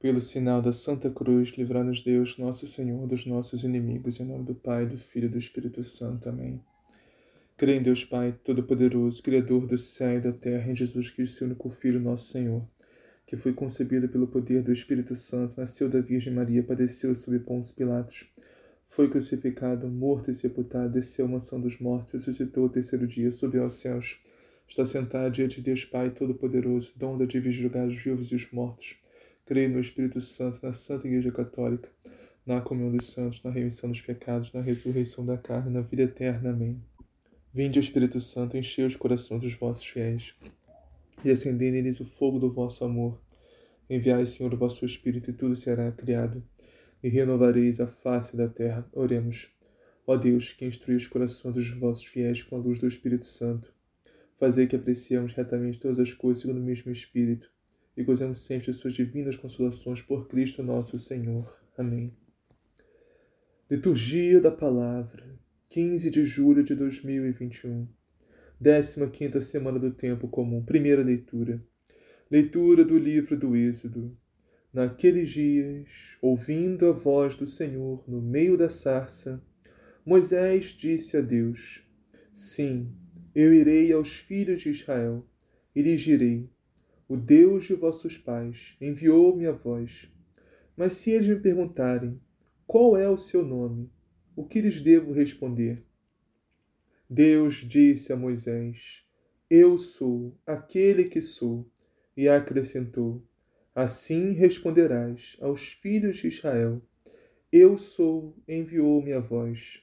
Pelo sinal da Santa Cruz, livrai-nos Deus, nosso Senhor, dos nossos inimigos, em nome do Pai, do Filho e do Espírito Santo. Amém. Creio em Deus Pai, Todo-Poderoso, Criador do céu e da terra, em Jesus Cristo, seu único Filho, nosso Senhor, que foi concebido pelo poder do Espírito Santo, nasceu da Virgem Maria, padeceu sob Pôncio Pilatos, foi crucificado, morto e sepultado, desceu à mansão dos mortos, ressuscitou o terceiro dia, subiu aos céus, está sentado diante de Deus Pai Todo-Poderoso, dom da divina julgar os vivos e os mortos Creio no Espírito Santo, na Santa Igreja Católica, na comunhão dos santos, na remissão dos pecados, na ressurreição da carne, na vida eterna. Amém. Vinde, Espírito Santo, enchei os corações dos vossos fiéis e acendei neles o fogo do vosso amor. Enviai, Senhor, o vosso Espírito, e tudo será criado, e renovareis a face da terra. Oremos. Ó Deus, que instrui os corações dos vossos fiéis com a luz do Espírito Santo, fazei que apreciemos retamente todas as coisas segundo o mesmo Espírito e gozemos sempre de suas divinas consolações por Cristo nosso Senhor. Amém. Liturgia da Palavra, 15 de julho de 2021, 15 semana do Tempo Comum, primeira leitura. Leitura do livro do Êxodo. Naqueles dias, ouvindo a voz do Senhor no meio da sarça, Moisés disse a Deus: Sim, eu irei aos filhos de Israel e lhes direi: o Deus de vossos pais enviou-me a vós. Mas se eles me perguntarem qual é o seu nome, o que lhes devo responder? Deus disse a Moisés: Eu sou aquele que sou. E acrescentou: Assim responderás aos filhos de Israel: Eu sou, enviou-me a vós.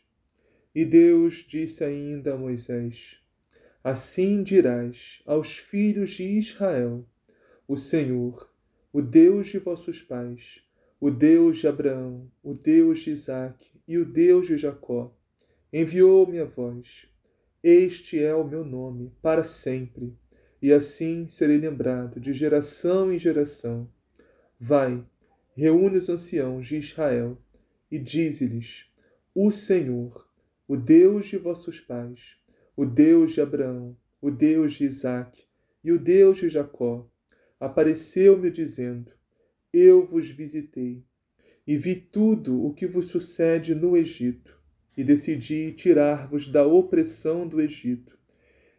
E Deus disse ainda a Moisés: Assim dirás aos filhos de Israel: o Senhor, o Deus de vossos pais, o Deus de Abraão, o Deus de Isaque e o Deus de Jacó, enviou-me a vós. Este é o meu nome para sempre, e assim serei lembrado de geração em geração. Vai, reúne os anciãos de Israel e dize-lhes: O Senhor, o Deus de vossos pais, o Deus de Abraão, o Deus de Isaque e o Deus de Jacó, apareceu-me dizendo: Eu vos visitei e vi tudo o que vos sucede no Egito, e decidi tirar-vos da opressão do Egito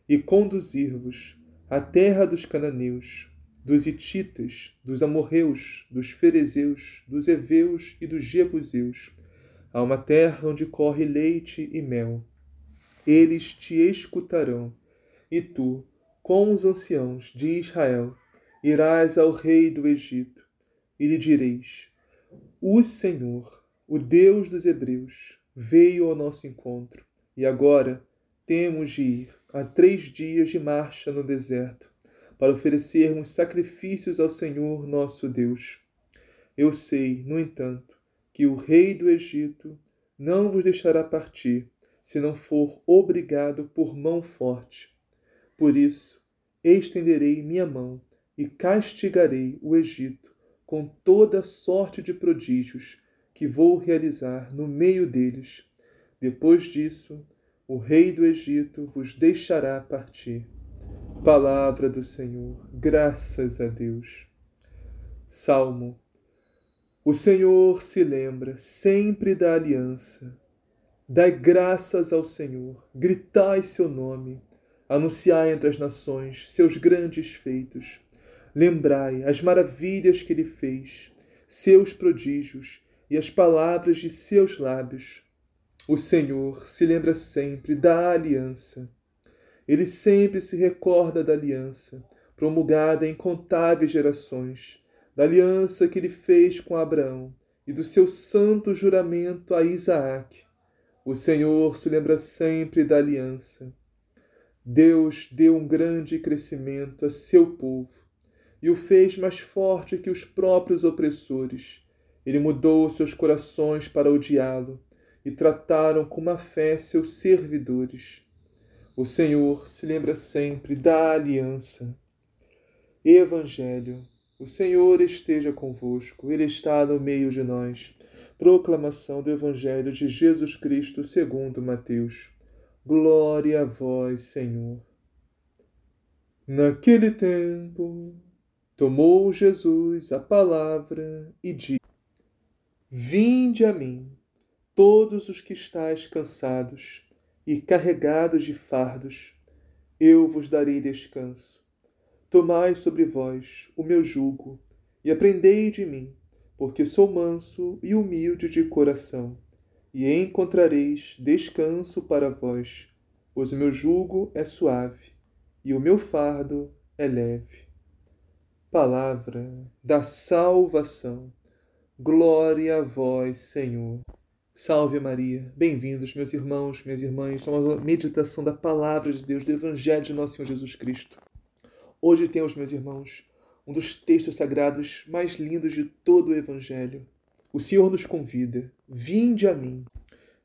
e conduzir-vos à terra dos cananeus, dos hititas, dos amorreus, dos ferezeus, dos heveus e dos jebuseus, a uma terra onde corre leite e mel. Eles te escutarão, e tu, com os anciãos de Israel, irás ao rei do Egito e lhe direis: O Senhor, o Deus dos Hebreus, veio ao nosso encontro e agora temos de ir a três dias de marcha no deserto para oferecermos sacrifícios ao Senhor nosso Deus. Eu sei, no entanto, que o rei do Egito não vos deixará partir se não for obrigado por mão forte. Por isso, estenderei minha mão e castigarei o Egito com toda sorte de prodígios que vou realizar no meio deles. Depois disso, o rei do Egito vos deixará partir. Palavra do Senhor, graças a Deus. Salmo. O Senhor se lembra sempre da aliança. Dai graças ao Senhor, gritai seu nome, anunciai entre as nações seus grandes feitos Lembrai as maravilhas que ele fez, seus prodígios e as palavras de seus lábios. O Senhor se lembra sempre da aliança. Ele sempre se recorda da aliança, promulgada em incontáveis gerações, da aliança que ele fez com Abraão e do seu santo juramento a Isaac. O Senhor se lembra sempre da aliança. Deus deu um grande crescimento a seu povo e o fez mais forte que os próprios opressores. Ele mudou seus corações para odiá-lo e trataram com má fé seus servidores. O Senhor se lembra sempre da aliança. Evangelho. O Senhor esteja convosco, Ele está no meio de nós. Proclamação do Evangelho de Jesus Cristo segundo Mateus. Glória a vós, Senhor. Naquele tempo, Tomou Jesus a palavra e disse: Vinde a mim, todos os que estáis cansados e carregados de fardos, eu vos darei descanso. Tomai sobre vós o meu jugo e aprendei de mim, porque sou manso e humilde de coração, e encontrareis descanso para vós, pois o meu jugo é suave e o meu fardo é leve. Palavra da salvação. Glória a vós, Senhor. Salve Maria. Bem-vindos, meus irmãos, minhas irmãs, a uma meditação da palavra de Deus, do Evangelho de nosso Senhor Jesus Cristo. Hoje temos, meus irmãos, um dos textos sagrados mais lindos de todo o Evangelho. O Senhor nos convida: vinde a mim.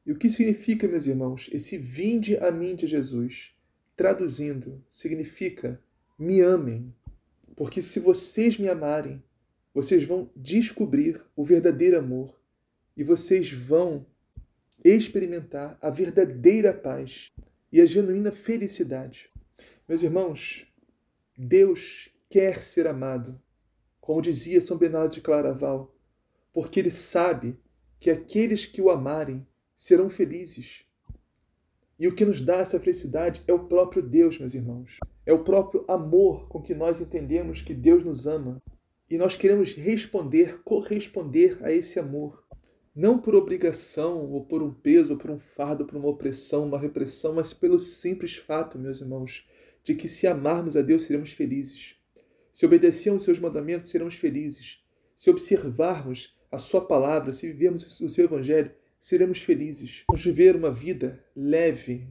E o que significa, meus irmãos, esse vinde a mim de Jesus? Traduzindo, significa me amem. Porque se vocês me amarem, vocês vão descobrir o verdadeiro amor e vocês vão experimentar a verdadeira paz e a genuína felicidade. Meus irmãos, Deus quer ser amado, como dizia São Bernardo de Claraval, porque ele sabe que aqueles que o amarem serão felizes. E o que nos dá essa felicidade é o próprio Deus, meus irmãos. É o próprio amor com que nós entendemos que Deus nos ama. E nós queremos responder, corresponder a esse amor. Não por obrigação, ou por um peso, ou por um fardo, por uma opressão, uma repressão, mas pelo simples fato, meus irmãos, de que se amarmos a Deus seremos felizes. Se obedecermos seus mandamentos, seremos felizes. Se observarmos a Sua palavra, se vivermos o seu Evangelho, seremos felizes. Vamos viver uma vida leve.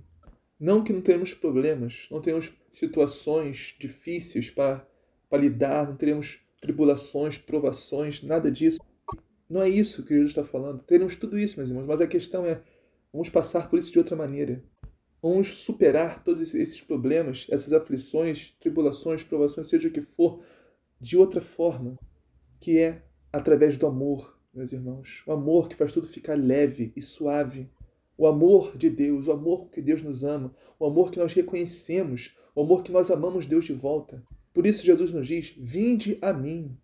Não que não tenhamos problemas, não tenhamos situações difíceis para, para lidar, não teremos tribulações, provações, nada disso. Não é isso que Jesus está falando. Teremos tudo isso, meus irmãos, mas a questão é: vamos passar por isso de outra maneira. Vamos superar todos esses problemas, essas aflições, tribulações, provações, seja o que for, de outra forma, que é através do amor, meus irmãos. O amor que faz tudo ficar leve e suave. O amor de Deus, o amor que Deus nos ama, o amor que nós reconhecemos, o amor que nós amamos Deus de volta. Por isso Jesus nos diz: Vinde a mim,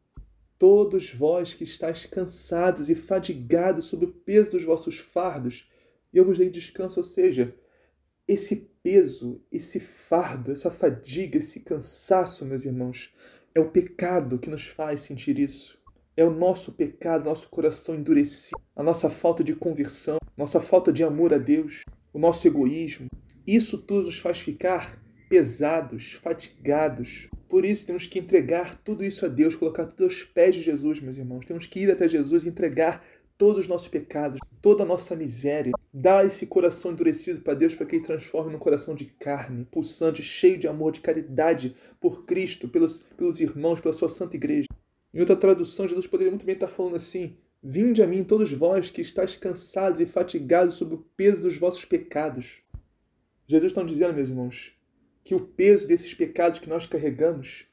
todos vós que estáis cansados e fadigados sob o peso dos vossos fardos, e eu vos dei descanso. Ou seja, esse peso, esse fardo, essa fadiga, esse cansaço, meus irmãos, é o pecado que nos faz sentir isso. É o nosso pecado, nosso coração endurecido, a nossa falta de conversão, nossa falta de amor a Deus, o nosso egoísmo. Isso tudo nos faz ficar pesados, fatigados. Por isso temos que entregar tudo isso a Deus, colocar tudo aos pés de Jesus, meus irmãos. Temos que ir até Jesus e entregar todos os nossos pecados, toda a nossa miséria. Dar esse coração endurecido para Deus para que Ele transforme num coração de carne, pulsante, cheio de amor, de caridade por Cristo, pelos, pelos irmãos, pela sua santa igreja. Em outra tradução, Jesus poderia muito bem estar falando assim: Vinde a mim, todos vós que estáis cansados e fatigados sob o peso dos vossos pecados. Jesus está dizendo, meus irmãos, que o peso desses pecados que nós carregamos,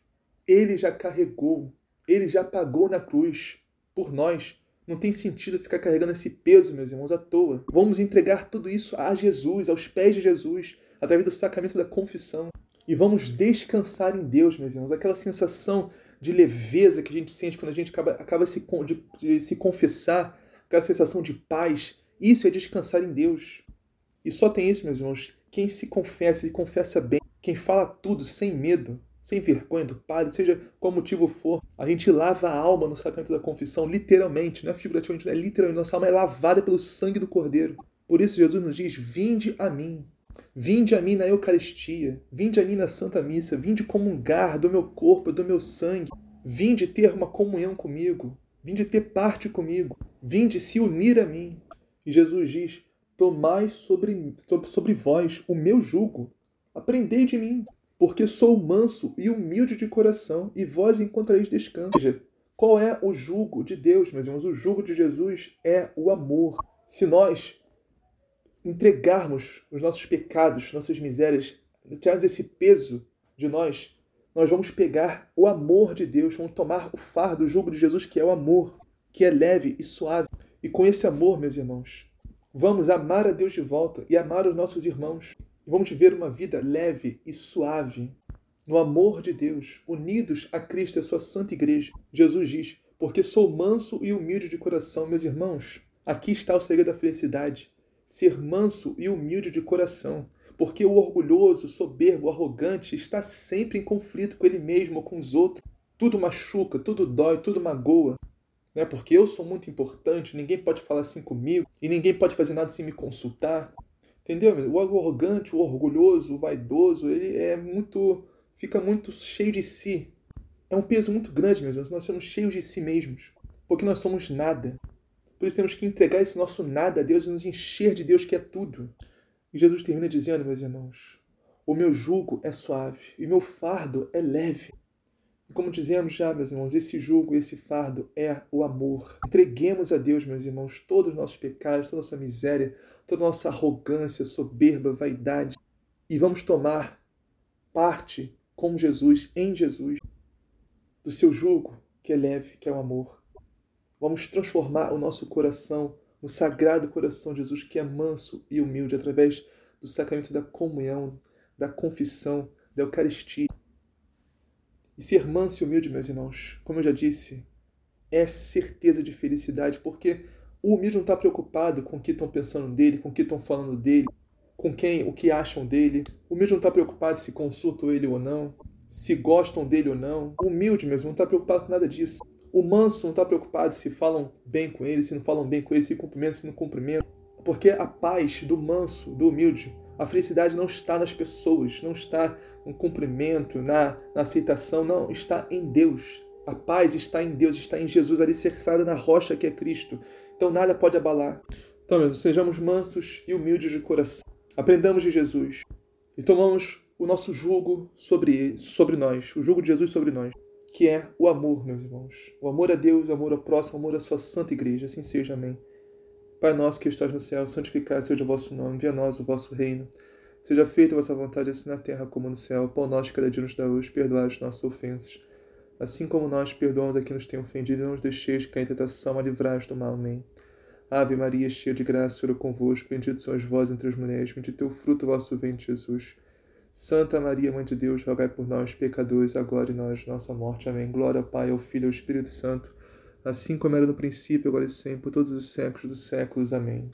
ele já carregou, ele já pagou na cruz por nós. Não tem sentido ficar carregando esse peso, meus irmãos, à toa. Vamos entregar tudo isso a Jesus, aos pés de Jesus, através do sacramento da confissão. E vamos descansar em Deus, meus irmãos. Aquela sensação de leveza que a gente sente quando a gente acaba, acaba se, de, de se confessar, aquela sensação de paz. Isso é descansar em Deus. E só tem isso, meus irmãos, quem se confessa e confessa bem, quem fala tudo sem medo, sem vergonha do Padre, seja qual motivo for, a gente lava a alma no sacramento da confissão, literalmente, não é figurativamente, é literalmente. Nossa alma é lavada pelo sangue do Cordeiro. Por isso, Jesus nos diz: Vinde a mim. Vinde a mim na Eucaristia, vinde a mim na Santa Missa, vinde comungar do meu corpo, do meu sangue, vinde ter uma comunhão comigo, vinde ter parte comigo, vinde se unir a mim. E Jesus diz: Tomai sobre, sobre vós o meu jugo, aprendei de mim, porque sou manso e humilde de coração, e vós encontrareis descanso. Veja, qual é o jugo de Deus, meus irmãos? O jugo de Jesus é o amor. Se nós entregarmos os nossos pecados, nossas misérias, tirarmos esse peso de nós, nós vamos pegar o amor de Deus, vamos tomar o fardo, o jugo de Jesus, que é o amor, que é leve e suave. E com esse amor, meus irmãos, vamos amar a Deus de volta e amar os nossos irmãos. Vamos viver uma vida leve e suave. no amor de Deus, unidos a Cristo e a sua santa igreja. Jesus diz: Porque sou manso e humilde de coração, meus irmãos. Aqui está o segredo da felicidade: ser manso e humilde de coração. Porque o orgulhoso, soberbo, arrogante está sempre em conflito com ele mesmo ou com os outros. Tudo machuca, tudo dói, tudo magoa. Né? Porque eu sou muito importante, ninguém pode falar assim comigo e ninguém pode fazer nada sem me consultar. Entendeu? O arrogante, o orgulhoso, o vaidoso, ele é muito. fica muito cheio de si. É um peso muito grande, meus irmãos. Nós somos cheios de si mesmos. Porque nós somos nada. Por isso temos que entregar esse nosso nada a Deus e nos encher de Deus que é tudo. E Jesus termina dizendo, meus irmãos: O meu jugo é suave e meu fardo é leve. E como dizemos já, meus irmãos, esse jugo, esse fardo é o amor. Entreguemos a Deus, meus irmãos, todos os nossos pecados, toda a nossa miséria, toda a nossa arrogância, soberba, vaidade. E vamos tomar parte com Jesus, em Jesus, do seu jugo, que é leve, que é o amor. Vamos transformar o nosso coração no sagrado coração de Jesus, que é manso e humilde, através do sacramento da comunhão, da confissão, da Eucaristia. E ser manso e humilde, meus irmãos, como eu já disse, é certeza de felicidade, porque o humilde não está preocupado com o que estão pensando dele, com o que estão falando dele, com quem, o que acham dele. O humilde não está preocupado se consultam ele ou não, se gostam dele ou não. O humilde mesmo não está preocupado com nada disso. O manso não está preocupado se falam bem com ele, se não falam bem com ele, se cumprimentam, se não cumprimentam. Porque a paz do manso, do humilde, a felicidade não está nas pessoas, não está no cumprimento, na, na aceitação, não, está em Deus. A paz está em Deus, está em Jesus, alicerçada na rocha que é Cristo. Então nada pode abalar. Então, meus, sejamos mansos e humildes de coração. Aprendamos de Jesus e tomamos o nosso jugo sobre, sobre nós, o jugo de Jesus sobre nós, que é o amor, meus irmãos. O amor a Deus, o amor ao próximo, o amor à sua santa igreja. Assim seja, amém. Pai nosso que estás no céu, santificado seja o vosso nome, venha a nós o vosso reino. Seja feita a vossa vontade, assim na terra como no céu. Pão nosso de cada dia nos dá hoje, perdoai as nossas ofensas, assim como nós perdoamos a quem nos tem ofendido, e não nos deixeis cair em tentação, mas livrai-nos do mal. Amém. Ave Maria, cheia de graça, Senhor é convosco, bendito sois vós entre as mulheres, bendito é o fruto do vosso ventre, Jesus. Santa Maria, Mãe de Deus, rogai por nós, pecadores, agora e nós, nossa morte. Amém. Glória ao Pai, ao Filho e ao Espírito Santo assim como era no princípio, agora e sempre, por todos os séculos dos séculos. Amém.